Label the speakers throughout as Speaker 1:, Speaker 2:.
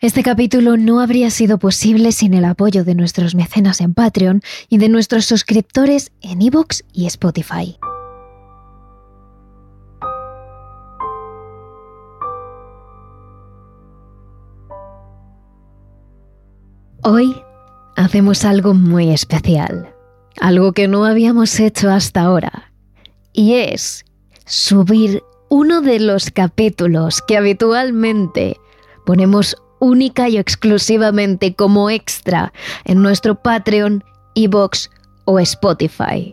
Speaker 1: Este capítulo no habría sido posible sin el apoyo de nuestros mecenas en Patreon y de nuestros suscriptores en Evox y Spotify. Hoy hacemos algo muy especial, algo que no habíamos hecho hasta ahora, y es subir uno de los capítulos que habitualmente ponemos única y exclusivamente como extra en nuestro Patreon, Evox o Spotify.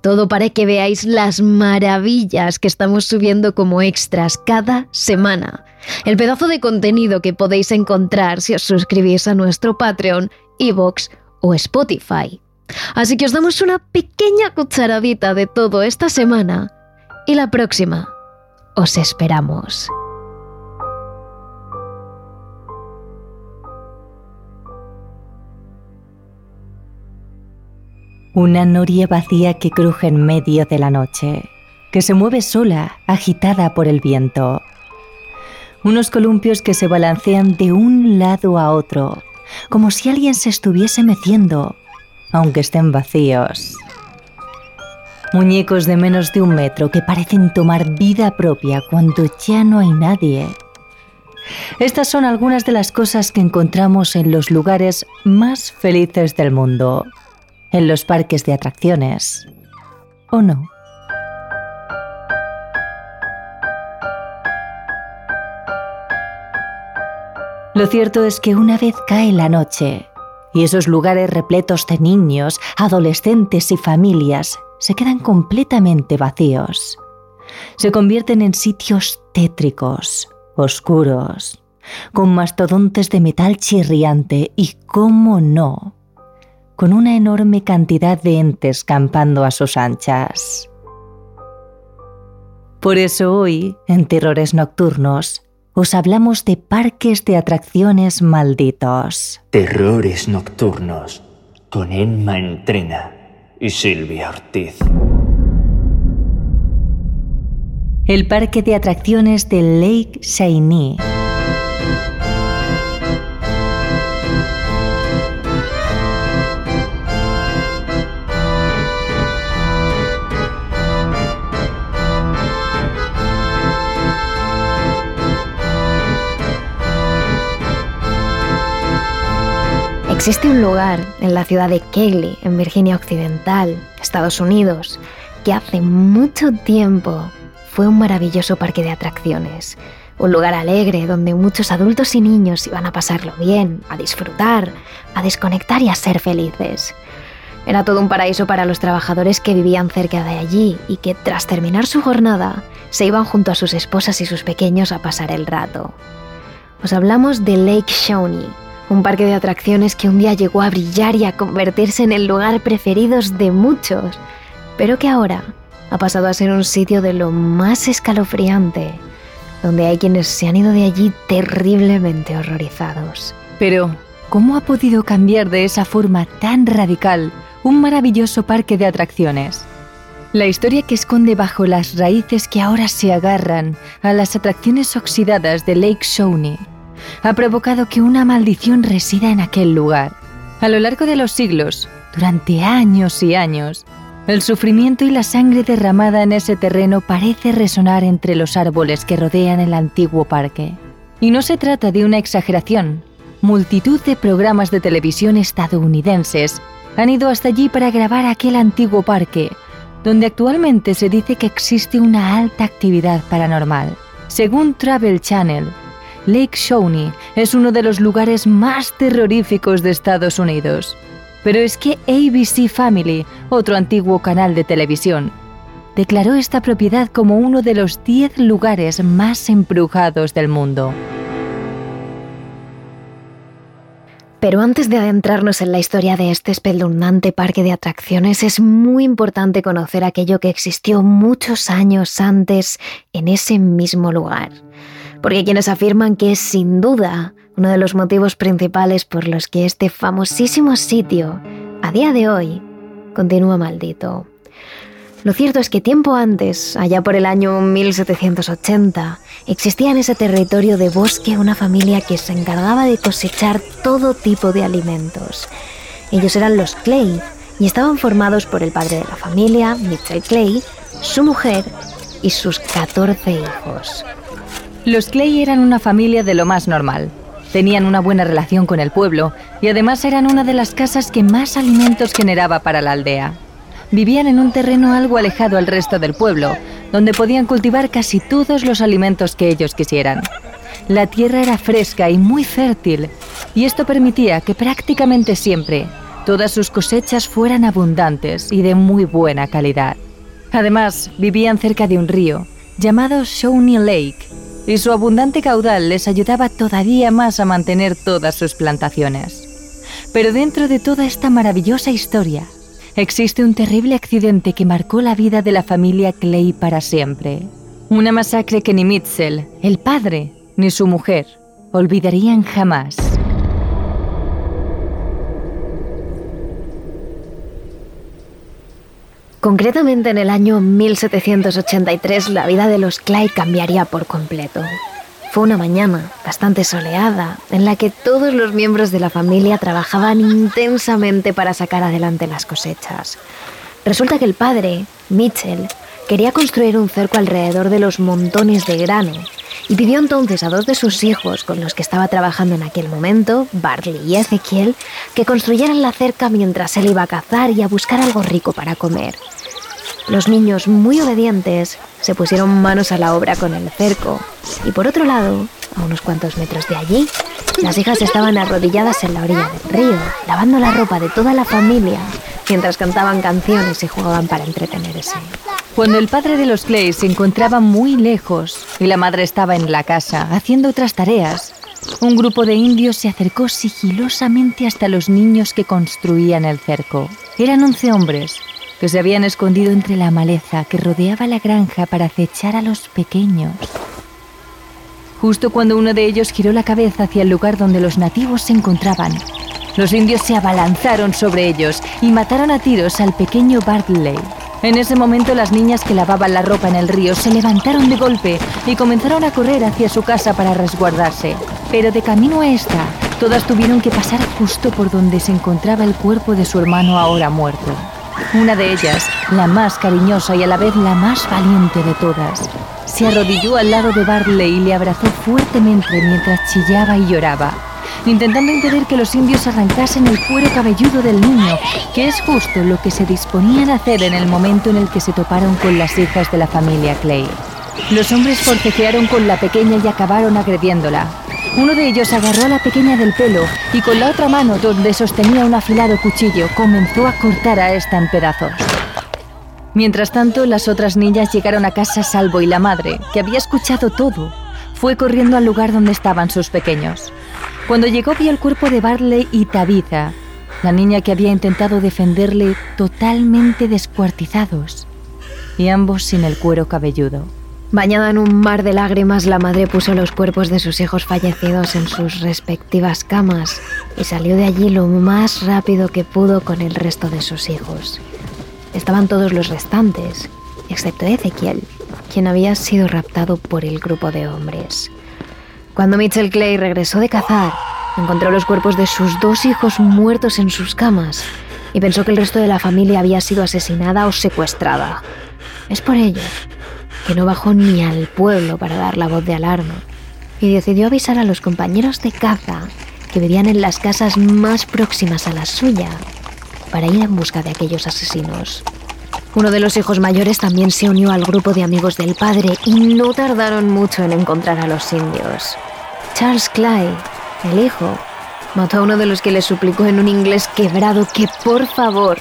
Speaker 1: Todo para que veáis las maravillas que estamos subiendo como extras cada semana. El pedazo de contenido que podéis encontrar si os suscribís a nuestro Patreon, Evox o Spotify. Así que os damos una pequeña cucharadita de todo esta semana y la próxima os esperamos.
Speaker 2: Una noria vacía que cruje en medio de la noche, que se mueve sola, agitada por el viento. Unos columpios que se balancean de un lado a otro, como si alguien se estuviese meciendo, aunque estén vacíos. Muñecos de menos de un metro que parecen tomar vida propia cuando ya no hay nadie. Estas son algunas de las cosas que encontramos en los lugares más felices del mundo en los parques de atracciones. ¿O no? Lo cierto es que una vez cae la noche y esos lugares repletos de niños, adolescentes y familias se quedan completamente vacíos. Se convierten en sitios tétricos, oscuros, con mastodontes de metal chirriante y, cómo no, con una enorme cantidad de entes campando a sus anchas. Por eso hoy, en Terrores Nocturnos, os hablamos de parques de atracciones malditos.
Speaker 3: Terrores Nocturnos, con Emma Entrena y Silvia Ortiz.
Speaker 2: El parque de atracciones de Lake Shiny
Speaker 1: Existe un lugar en la ciudad de Keighley, en Virginia Occidental, Estados Unidos, que hace mucho tiempo fue un maravilloso parque de atracciones. Un lugar alegre donde muchos adultos y niños iban a pasarlo bien, a disfrutar, a desconectar y a ser felices. Era todo un paraíso para los trabajadores que vivían cerca de allí y que tras terminar su jornada se iban junto a sus esposas y sus pequeños a pasar el rato. Os hablamos de Lake Shawnee, un parque de atracciones que un día llegó a brillar y a convertirse en el lugar preferido de muchos, pero que ahora ha pasado a ser un sitio de lo más escalofriante, donde hay quienes se han ido de allí terriblemente horrorizados.
Speaker 2: Pero, ¿cómo ha podido cambiar de esa forma tan radical un maravilloso parque de atracciones? La historia que esconde bajo las raíces que ahora se agarran a las atracciones oxidadas de Lake Shawnee ha provocado que una maldición resida en aquel lugar. A lo largo de los siglos, durante años y años, el sufrimiento y la sangre derramada en ese terreno parece resonar entre los árboles que rodean el antiguo parque. Y no se trata de una exageración. Multitud de programas de televisión estadounidenses han ido hasta allí para grabar aquel antiguo parque, donde actualmente se dice que existe una alta actividad paranormal. Según Travel Channel, Lake Shawnee es uno de los lugares más terroríficos de Estados Unidos. Pero es que ABC Family, otro antiguo canal de televisión, declaró esta propiedad como uno de los 10 lugares más embrujados del mundo.
Speaker 1: Pero antes de adentrarnos en la historia de este espeluznante parque de atracciones, es muy importante conocer aquello que existió muchos años antes en ese mismo lugar porque quienes afirman que es sin duda uno de los motivos principales por los que este famosísimo sitio, a día de hoy, continúa maldito. Lo cierto es que tiempo antes, allá por el año 1780, existía en ese territorio de bosque una familia que se encargaba de cosechar todo tipo de alimentos. Ellos eran los Clay y estaban formados por el padre de la familia, Mitchell Clay, su mujer y sus 14 hijos.
Speaker 2: Los Clay eran una familia de lo más normal. Tenían una buena relación con el pueblo y además eran una de las casas que más alimentos generaba para la aldea vivían en un terreno algo alejado al resto del pueblo, donde podían cultivar casi todos los alimentos que ellos quisieran. La tierra era fresca y muy fértil, y esto permitía que prácticamente siempre todas sus cosechas fueran abundantes y de muy buena calidad. Además, vivían cerca de un río llamado Shawnee Lake, y su abundante caudal les ayudaba todavía más a mantener todas sus plantaciones. Pero dentro de toda esta maravillosa historia, existe un terrible accidente que marcó la vida de la familia Clay para siempre. Una masacre que ni Mitchell, el padre, ni su mujer olvidarían jamás.
Speaker 1: Concretamente en el año 1783 la vida de los Clay cambiaría por completo. Fue una mañana bastante soleada en la que todos los miembros de la familia trabajaban intensamente para sacar adelante las cosechas. Resulta que el padre, Mitchell, quería construir un cerco alrededor de los montones de grano y pidió entonces a dos de sus hijos con los que estaba trabajando en aquel momento, Barley y Ezequiel, que construyeran la cerca mientras él iba a cazar y a buscar algo rico para comer. Los niños, muy obedientes, se pusieron manos a la obra con el cerco. Y por otro lado, a unos cuantos metros de allí, las hijas estaban arrodilladas en la orilla del río, lavando la ropa de toda la familia, mientras cantaban canciones y jugaban para entretenerse.
Speaker 2: Cuando el padre de los Clay se encontraba muy lejos y la madre estaba en la casa haciendo otras tareas, un grupo de indios se acercó sigilosamente hasta los niños que construían el cerco. Eran once hombres que se habían escondido entre la maleza que rodeaba la granja para acechar a los pequeños. Justo cuando uno de ellos giró la cabeza hacia el lugar donde los nativos se encontraban, los indios se abalanzaron sobre ellos y mataron a tiros al pequeño Bartley. En ese momento las niñas que lavaban la ropa en el río se levantaron de golpe y comenzaron a correr hacia su casa para resguardarse. Pero de camino a esta, todas tuvieron que pasar justo por donde se encontraba el cuerpo de su hermano ahora muerto. Una de ellas, la más cariñosa y a la vez la más valiente de todas, se arrodilló al lado de Barley y le abrazó fuertemente mientras chillaba y lloraba, intentando impedir que los indios arrancasen el cuero cabelludo del niño, que es justo lo que se disponían a hacer en el momento en el que se toparon con las hijas de la familia Clay. Los hombres forcejearon con la pequeña y acabaron agrediéndola, uno de ellos agarró a la pequeña del pelo y con la otra mano, donde sostenía un afilado cuchillo, comenzó a cortar a esta en pedazos. Mientras tanto, las otras niñas llegaron a casa salvo y la madre, que había escuchado todo, fue corriendo al lugar donde estaban sus pequeños. Cuando llegó vio el cuerpo de Barley y Tabitha, la niña que había intentado defenderle totalmente descuartizados, y ambos sin el cuero cabelludo.
Speaker 1: Bañada en un mar de lágrimas, la madre puso los cuerpos de sus hijos fallecidos en sus respectivas camas y salió de allí lo más rápido que pudo con el resto de sus hijos. Estaban todos los restantes, excepto Ezequiel, quien había sido raptado por el grupo de hombres. Cuando Mitchell Clay regresó de cazar, encontró los cuerpos de sus dos hijos muertos en sus camas y pensó que el resto de la familia había sido asesinada o secuestrada. Es por ello que no bajó ni al pueblo para dar la voz de alarma y decidió avisar a los compañeros de caza que vivían en las casas más próximas a la suya para ir en busca de aquellos asesinos. Uno de los hijos mayores también se unió al grupo de amigos del padre y no tardaron mucho en encontrar a los indios. Charles Clay, el hijo, mató a uno de los que le suplicó en un inglés quebrado que por favor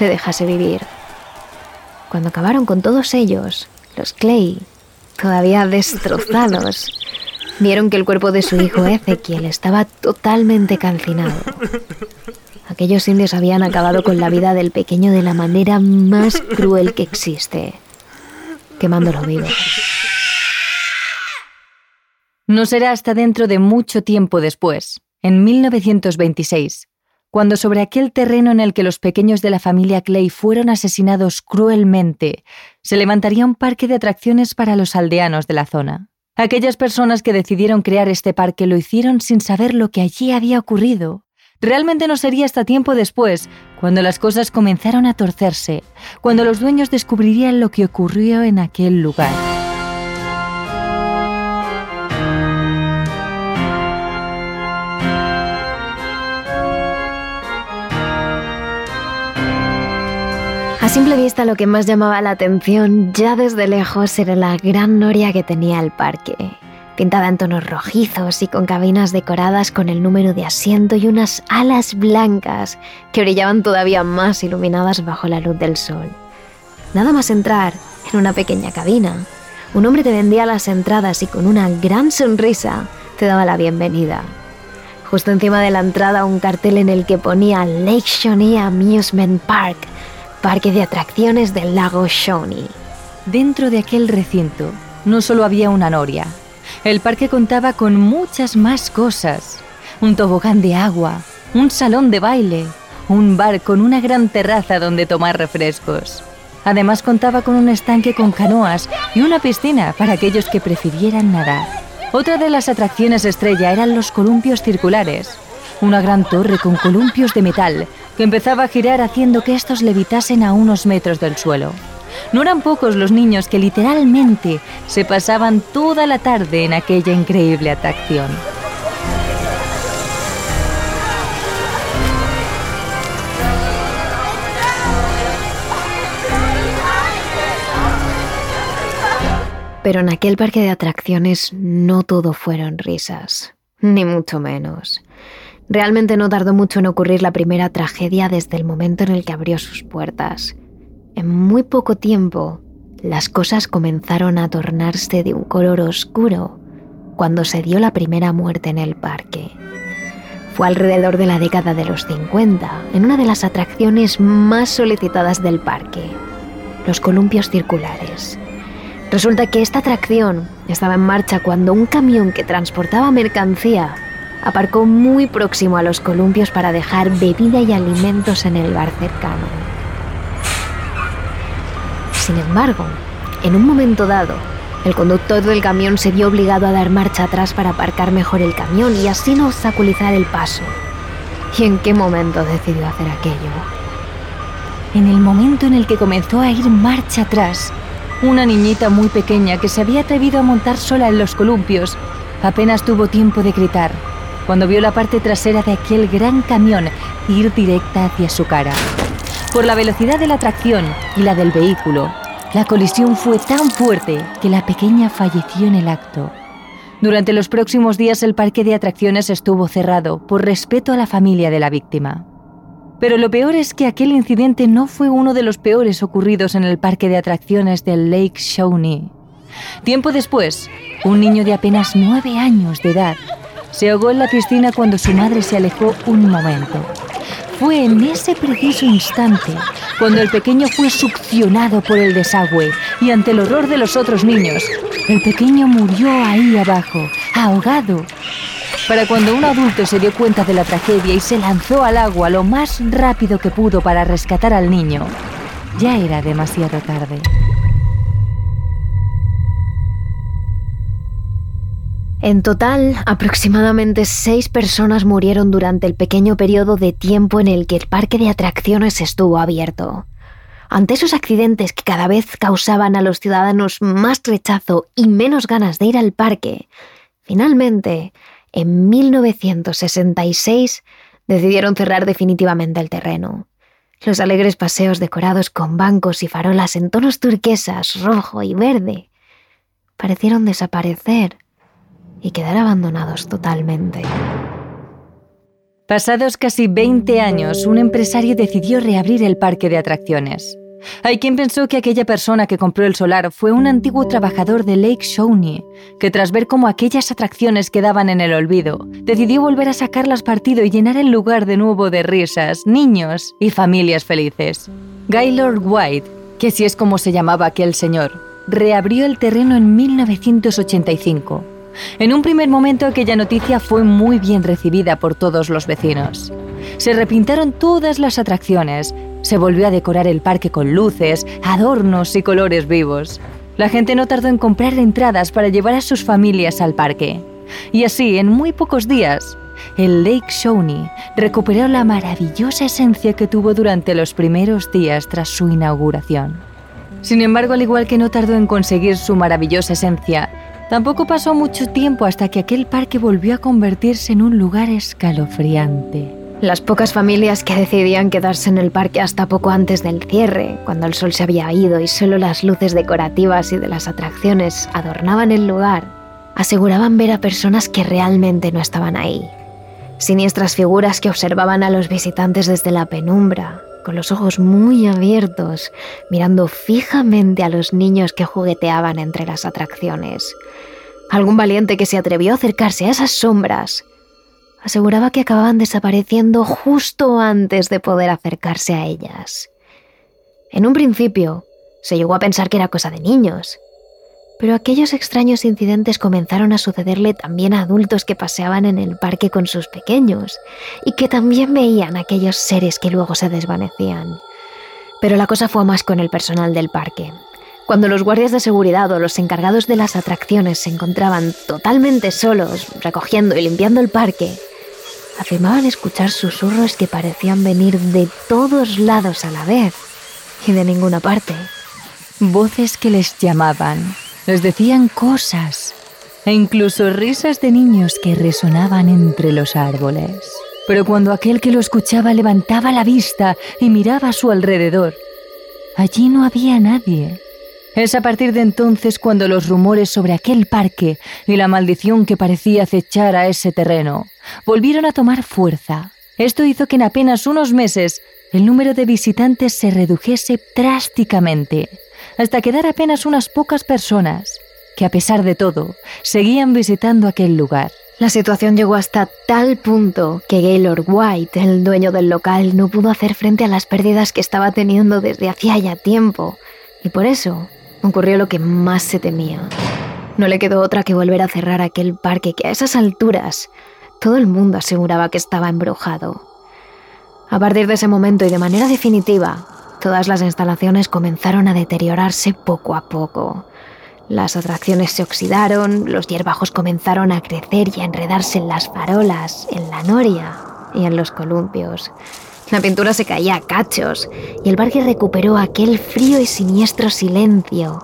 Speaker 1: le dejase vivir. Cuando acabaron con todos ellos, los Clay, todavía destrozados, vieron que el cuerpo de su hijo Ezequiel estaba totalmente calcinado. Aquellos indios habían acabado con la vida del pequeño de la manera más cruel que existe, quemándolo vivo.
Speaker 2: No será hasta dentro de mucho tiempo después, en 1926, cuando sobre aquel terreno en el que los pequeños de la familia Clay fueron asesinados cruelmente, se levantaría un parque de atracciones para los aldeanos de la zona. Aquellas personas que decidieron crear este parque lo hicieron sin saber lo que allí había ocurrido. Realmente no sería hasta tiempo después, cuando las cosas comenzaron a torcerse, cuando los dueños descubrirían lo que ocurrió en aquel lugar.
Speaker 1: A simple vista lo que más llamaba la atención ya desde lejos era la gran noria que tenía el parque, pintada en tonos rojizos y con cabinas decoradas con el número de asiento y unas alas blancas que brillaban todavía más iluminadas bajo la luz del sol. Nada más entrar en una pequeña cabina, un hombre te vendía las entradas y con una gran sonrisa te daba la bienvenida. Justo encima de la entrada un cartel en el que ponía Lake Shawnee Amusement Park, parque de atracciones del lago Shawnee.
Speaker 2: Dentro de aquel recinto no solo había una noria, el parque contaba con muchas más cosas. Un tobogán de agua, un salón de baile, un bar con una gran terraza donde tomar refrescos. Además contaba con un estanque con canoas y una piscina para aquellos que prefirieran nadar. Otra de las atracciones estrella eran los columpios circulares, una gran torre con columpios de metal que empezaba a girar haciendo que estos levitasen a unos metros del suelo. No eran pocos los niños que literalmente se pasaban toda la tarde en aquella increíble atracción.
Speaker 1: Pero en aquel parque de atracciones no todo fueron risas, ni mucho menos. Realmente no tardó mucho en ocurrir la primera tragedia desde el momento en el que abrió sus puertas. En muy poco tiempo, las cosas comenzaron a tornarse de un color oscuro cuando se dio la primera muerte en el parque. Fue alrededor de la década de los 50, en una de las atracciones más solicitadas del parque, los columpios circulares. Resulta que esta atracción estaba en marcha cuando un camión que transportaba mercancía aparcó muy próximo a los columpios para dejar bebida y alimentos en el bar cercano. Sin embargo, en un momento dado, el conductor del camión se vio obligado a dar marcha atrás para aparcar mejor el camión y así no obstaculizar el paso. ¿Y en qué momento decidió hacer aquello?
Speaker 2: En el momento en el que comenzó a ir marcha atrás, una niñita muy pequeña que se había atrevido a montar sola en los columpios apenas tuvo tiempo de gritar cuando vio la parte trasera de aquel gran camión ir directa hacia su cara. Por la velocidad de la tracción y la del vehículo, la colisión fue tan fuerte que la pequeña falleció en el acto. Durante los próximos días el parque de atracciones estuvo cerrado por respeto a la familia de la víctima. Pero lo peor es que aquel incidente no fue uno de los peores ocurridos en el parque de atracciones del Lake Shawnee. Tiempo después, un niño de apenas nueve años de edad se ahogó en la piscina cuando su madre se alejó un momento. Fue en ese preciso instante cuando el pequeño fue succionado por el desagüe y ante el horror de los otros niños, el pequeño murió ahí abajo, ahogado. Para cuando un adulto se dio cuenta de la tragedia y se lanzó al agua lo más rápido que pudo para rescatar al niño, ya era demasiado tarde.
Speaker 1: En total, aproximadamente seis personas murieron durante el pequeño periodo de tiempo en el que el parque de atracciones estuvo abierto. Ante esos accidentes que cada vez causaban a los ciudadanos más rechazo y menos ganas de ir al parque, finalmente, en 1966, decidieron cerrar definitivamente el terreno. Los alegres paseos decorados con bancos y farolas en tonos turquesas, rojo y verde parecieron desaparecer y quedar abandonados totalmente.
Speaker 2: Pasados casi 20 años, un empresario decidió reabrir el parque de atracciones. Hay quien pensó que aquella persona que compró el solar fue un antiguo trabajador de Lake Shawnee, que tras ver cómo aquellas atracciones quedaban en el olvido, decidió volver a sacarlas partido y llenar el lugar de nuevo de risas, niños y familias felices. Gaylord White, que si es como se llamaba aquel señor, reabrió el terreno en 1985 en un primer momento aquella noticia fue muy bien recibida por todos los vecinos. Se repintaron todas las atracciones, se volvió a decorar el parque con luces, adornos y colores vivos. La gente no tardó en comprar entradas para llevar a sus familias al parque. Y así, en muy pocos días, el Lake Shawnee recuperó la maravillosa esencia que tuvo durante los primeros días tras su inauguración. Sin embargo, al igual que no tardó en conseguir su maravillosa esencia, tampoco pasó mucho tiempo hasta que aquel parque volvió a convertirse en un lugar escalofriante.
Speaker 1: Las pocas familias que decidían quedarse en el parque hasta poco antes del cierre, cuando el sol se había ido y solo las luces decorativas y de las atracciones adornaban el lugar, aseguraban ver a personas que realmente no estaban ahí. Siniestras figuras que observaban a los visitantes desde la penumbra, con los ojos muy abiertos, mirando fijamente a los niños que jugueteaban entre las atracciones. Algún valiente que se atrevió a acercarse a esas sombras aseguraba que acababan desapareciendo justo antes de poder acercarse a ellas. En un principio, se llegó a pensar que era cosa de niños, pero aquellos extraños incidentes comenzaron a sucederle también a adultos que paseaban en el parque con sus pequeños y que también veían aquellos seres que luego se desvanecían. Pero la cosa fue más con el personal del parque. Cuando los guardias de seguridad o los encargados de las atracciones se encontraban totalmente solos, recogiendo y limpiando el parque, afirmaban escuchar susurros que parecían venir de todos lados a la vez y de ninguna parte.
Speaker 2: Voces que les llamaban, les decían cosas e incluso risas de niños que resonaban entre los árboles. Pero cuando aquel que lo escuchaba levantaba la vista y miraba a su alrededor, allí no había nadie. Es a partir de entonces cuando los rumores sobre aquel parque y la maldición que parecía acechar a ese terreno volvieron a tomar fuerza. Esto hizo que en apenas unos meses el número de visitantes se redujese drásticamente hasta quedar apenas unas pocas personas que a pesar de todo seguían visitando aquel lugar.
Speaker 1: La situación llegó hasta tal punto que Gaylord White, el dueño del local, no pudo hacer frente a las pérdidas que estaba teniendo desde hacía ya tiempo, y por eso ocurrió lo que más se temía. No le quedó otra que volver a cerrar aquel parque que a esas alturas todo el mundo aseguraba que estaba embrujado. A partir de ese momento y de manera definitiva, Todas las instalaciones comenzaron a deteriorarse poco a poco. Las atracciones se oxidaron, los hierbajos comenzaron a crecer y a enredarse en las farolas, en la noria y en los columpios. La pintura se caía a cachos y el parque recuperó aquel frío y siniestro silencio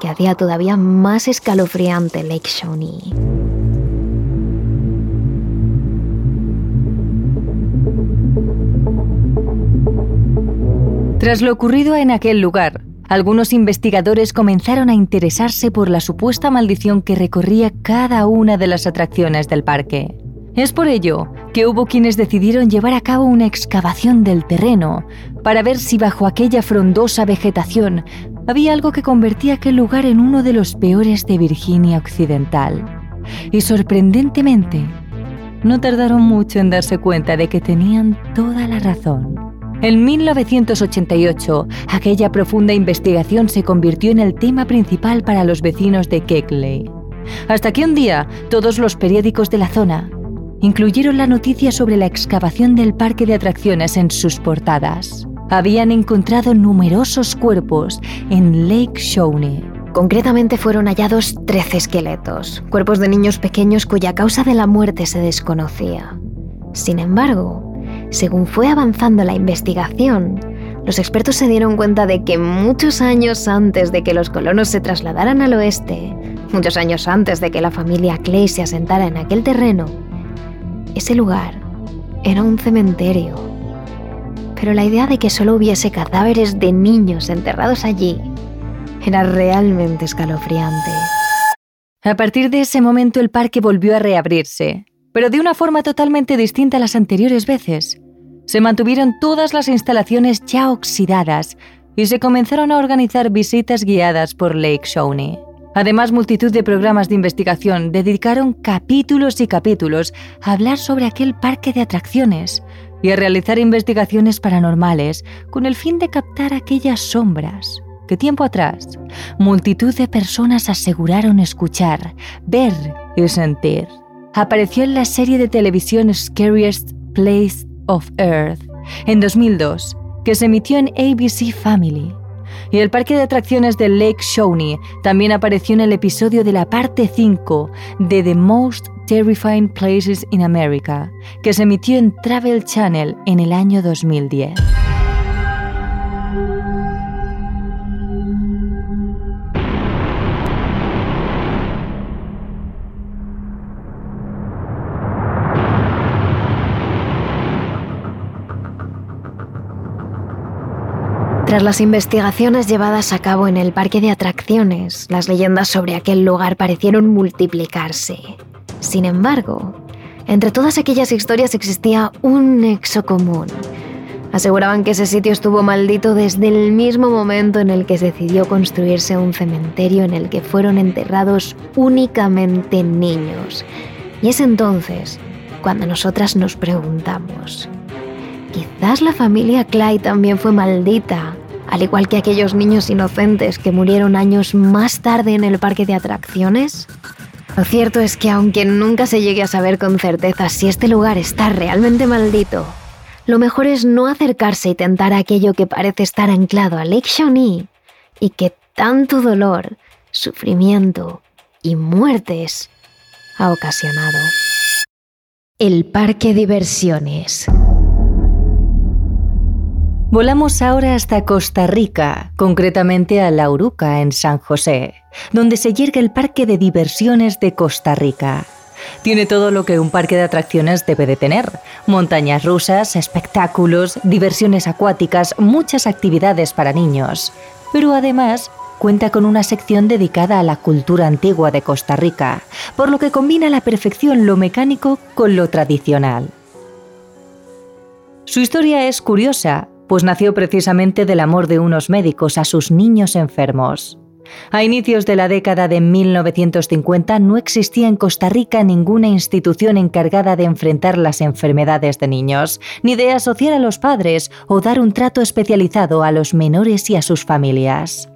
Speaker 1: que hacía todavía más escalofriante Lake Shawnee.
Speaker 2: Tras lo ocurrido en aquel lugar, algunos investigadores comenzaron a interesarse por la supuesta maldición que recorría cada una de las atracciones del parque. Es por ello que hubo quienes decidieron llevar a cabo una excavación del terreno para ver si bajo aquella frondosa vegetación había algo que convertía aquel lugar en uno de los peores de Virginia Occidental. Y sorprendentemente, no tardaron mucho en darse cuenta de que tenían toda la razón. En 1988, aquella profunda investigación se convirtió en el tema principal para los vecinos de Kegley. Hasta que un día todos los periódicos de la zona incluyeron la noticia sobre la excavación del parque de atracciones en sus portadas. Habían encontrado numerosos cuerpos en Lake Shawnee.
Speaker 1: Concretamente fueron hallados 13 esqueletos, cuerpos de niños pequeños cuya causa de la muerte se desconocía. Sin embargo, según fue avanzando la investigación, los expertos se dieron cuenta de que muchos años antes de que los colonos se trasladaran al oeste, muchos años antes de que la familia Clay se asentara en aquel terreno, ese lugar era un cementerio. Pero la idea de que solo hubiese cadáveres de niños enterrados allí era realmente escalofriante.
Speaker 2: A partir de ese momento el parque volvió a reabrirse, pero de una forma totalmente distinta a las anteriores veces. Se mantuvieron todas las instalaciones ya oxidadas y se comenzaron a organizar visitas guiadas por Lake Shawnee. Además, multitud de programas de investigación dedicaron capítulos y capítulos a hablar sobre aquel parque de atracciones y a realizar investigaciones paranormales con el fin de captar aquellas sombras que tiempo atrás multitud de personas aseguraron escuchar, ver y sentir apareció en la serie de televisión Scariest Place of Earth, en 2002, que se emitió en ABC Family. Y el parque de atracciones de Lake Shawnee también apareció en el episodio de la parte 5 de The Most Terrifying Places in America, que se emitió en Travel Channel en el año 2010.
Speaker 1: Tras las investigaciones llevadas a cabo en el parque de atracciones, las leyendas sobre aquel lugar parecieron multiplicarse. Sin embargo, entre todas aquellas historias existía un nexo común. Aseguraban que ese sitio estuvo maldito desde el mismo momento en el que se decidió construirse un cementerio en el que fueron enterrados únicamente niños. Y es entonces cuando nosotras nos preguntamos, Quizás la familia Clay también fue maldita, al igual que aquellos niños inocentes que murieron años más tarde en el parque de atracciones. Lo cierto es que aunque nunca se llegue a saber con certeza si este lugar está realmente maldito, lo mejor es no acercarse y tentar aquello que parece estar anclado a Lake Shawnee y que tanto dolor, sufrimiento y muertes ha ocasionado. El parque diversiones.
Speaker 2: Volamos ahora hasta Costa Rica, concretamente a La Uruca, en San José, donde se yergue el Parque de Diversiones de Costa Rica. Tiene todo lo que un parque de atracciones debe de tener. Montañas rusas, espectáculos, diversiones acuáticas, muchas actividades para niños. Pero además cuenta con una sección dedicada a la cultura antigua de Costa Rica, por lo que combina a la perfección lo mecánico con lo tradicional. Su historia es curiosa, pues nació precisamente del amor de unos médicos a sus niños enfermos. A inicios de la década de 1950 no existía en Costa Rica ninguna institución encargada de enfrentar las enfermedades de niños, ni de asociar a los padres o dar un trato especializado a los menores y a sus familias.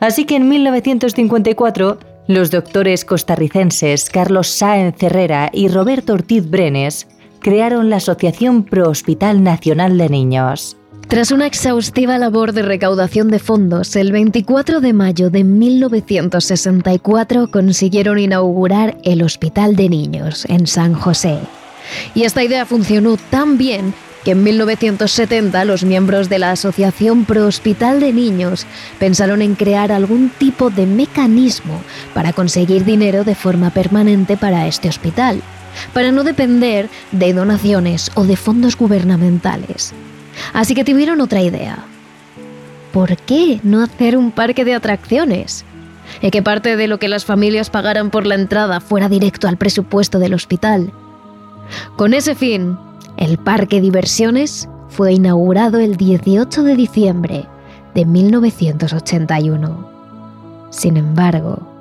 Speaker 2: Así que en 1954, los doctores costarricenses Carlos Sáenz Herrera y Roberto Ortiz Brenes crearon la Asociación Pro Hospital Nacional de Niños.
Speaker 1: Tras una exhaustiva labor de recaudación de fondos, el 24 de mayo de 1964 consiguieron inaugurar el Hospital de Niños en San José. Y esta idea funcionó tan bien que en 1970 los miembros de la Asociación Pro Hospital de Niños pensaron en crear algún tipo de mecanismo para conseguir dinero de forma permanente para este hospital para no depender de donaciones o de fondos gubernamentales. Así que tuvieron otra idea. ¿Por qué no hacer un parque de atracciones? Y que parte de lo que las familias pagaran por la entrada fuera directo al presupuesto del hospital. Con ese fin, el parque diversiones fue inaugurado el 18 de diciembre de 1981. Sin embargo,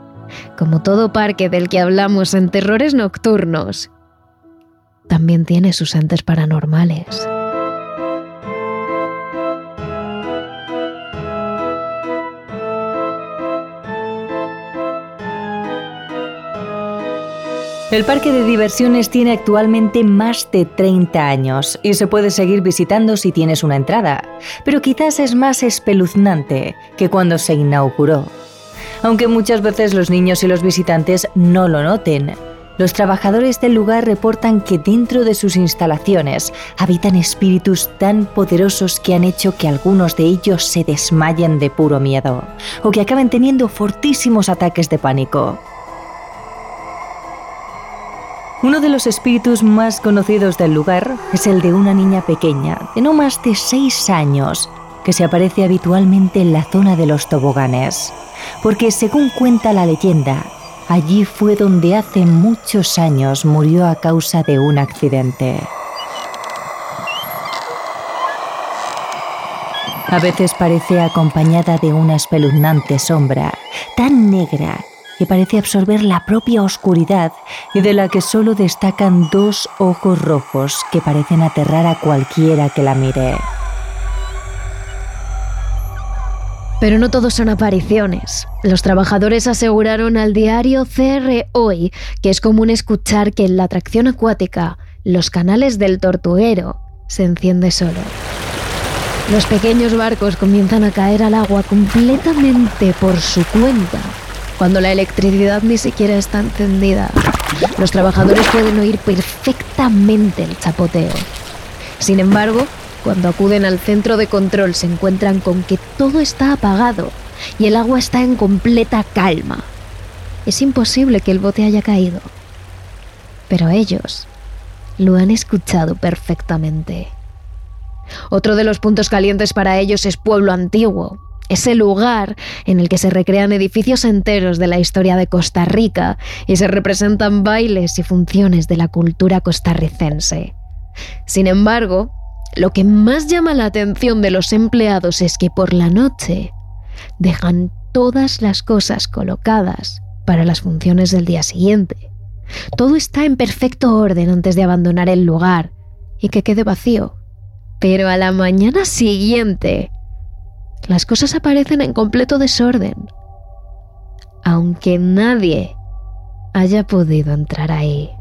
Speaker 1: como todo parque del que hablamos en Terrores Nocturnos, también tiene sus entes paranormales.
Speaker 2: El parque de diversiones tiene actualmente más de 30 años y se puede seguir visitando si tienes una entrada, pero quizás es más espeluznante que cuando se inauguró aunque muchas veces los niños y los visitantes no lo noten. Los trabajadores del lugar reportan que dentro de sus instalaciones habitan espíritus tan poderosos que han hecho que algunos de ellos se desmayen de puro miedo o que acaben teniendo fortísimos ataques de pánico. Uno de los espíritus más conocidos del lugar es el de una niña pequeña, de no más de 6 años, que se aparece habitualmente en la zona de los toboganes porque según cuenta la leyenda, allí fue donde hace muchos años murió a causa de un accidente. A veces parece acompañada de una espeluznante sombra, tan negra que parece absorber la propia oscuridad y de la que solo destacan dos ojos rojos que parecen aterrar a cualquiera que la mire.
Speaker 1: Pero no todos son apariciones. Los trabajadores aseguraron al diario CR Hoy que es común escuchar que en la atracción acuática los canales del tortuguero se enciende solo. Los pequeños barcos comienzan a caer al agua completamente por su cuenta, cuando la electricidad ni siquiera está encendida. Los trabajadores pueden oír perfectamente el chapoteo. Sin embargo, cuando acuden al centro de control se encuentran con que todo está apagado y el agua está en completa calma. Es imposible que el bote haya caído. Pero ellos lo han escuchado perfectamente. Otro de los puntos calientes para ellos es Pueblo Antiguo, ese lugar en el que se recrean edificios enteros de la historia de Costa Rica y se representan bailes y funciones de la cultura costarricense. Sin embargo, lo que más llama la atención de los empleados es que por la noche dejan todas las cosas colocadas para las funciones del día siguiente. Todo está en perfecto orden antes de abandonar el lugar y que quede vacío. Pero a la mañana siguiente, las cosas aparecen en completo desorden. Aunque nadie haya podido entrar ahí.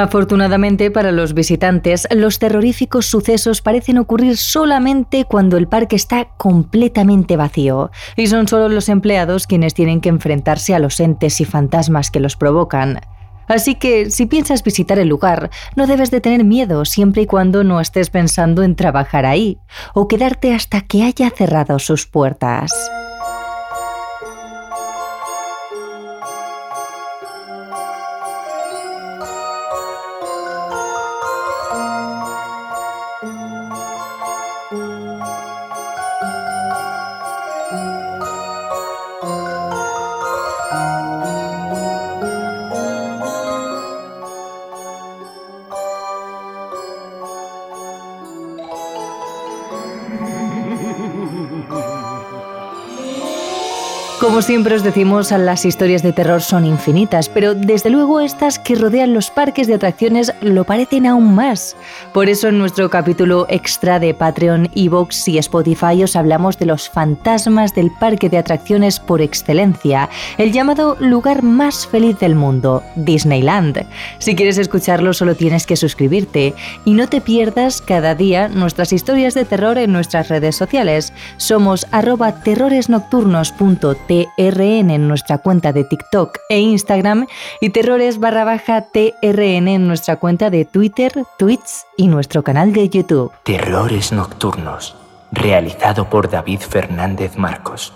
Speaker 2: Afortunadamente para los visitantes, los terroríficos sucesos parecen ocurrir solamente cuando el parque está completamente vacío, y son solo los empleados quienes tienen que enfrentarse a los entes y fantasmas que los provocan. Así que si piensas visitar el lugar, no debes de tener miedo siempre y cuando no estés pensando en trabajar ahí o quedarte hasta que haya cerrado sus puertas. 嗯嗯嗯嗯。Como siempre os decimos, las historias de terror son infinitas, pero desde luego estas que rodean los parques de atracciones lo parecen aún más. Por eso en nuestro capítulo extra de Patreon, Evox y Spotify os hablamos de los fantasmas del parque de atracciones por excelencia, el llamado lugar más feliz del mundo, Disneyland. Si quieres escucharlo solo tienes que suscribirte y no te pierdas cada día nuestras historias de terror en nuestras redes sociales. Somos arroba terroresnocturnos.tv TRN en nuestra cuenta de TikTok e Instagram y terrores barra baja TRN en nuestra cuenta de Twitter, Twitch y nuestro canal de YouTube.
Speaker 3: Terrores Nocturnos, realizado por David Fernández Marcos.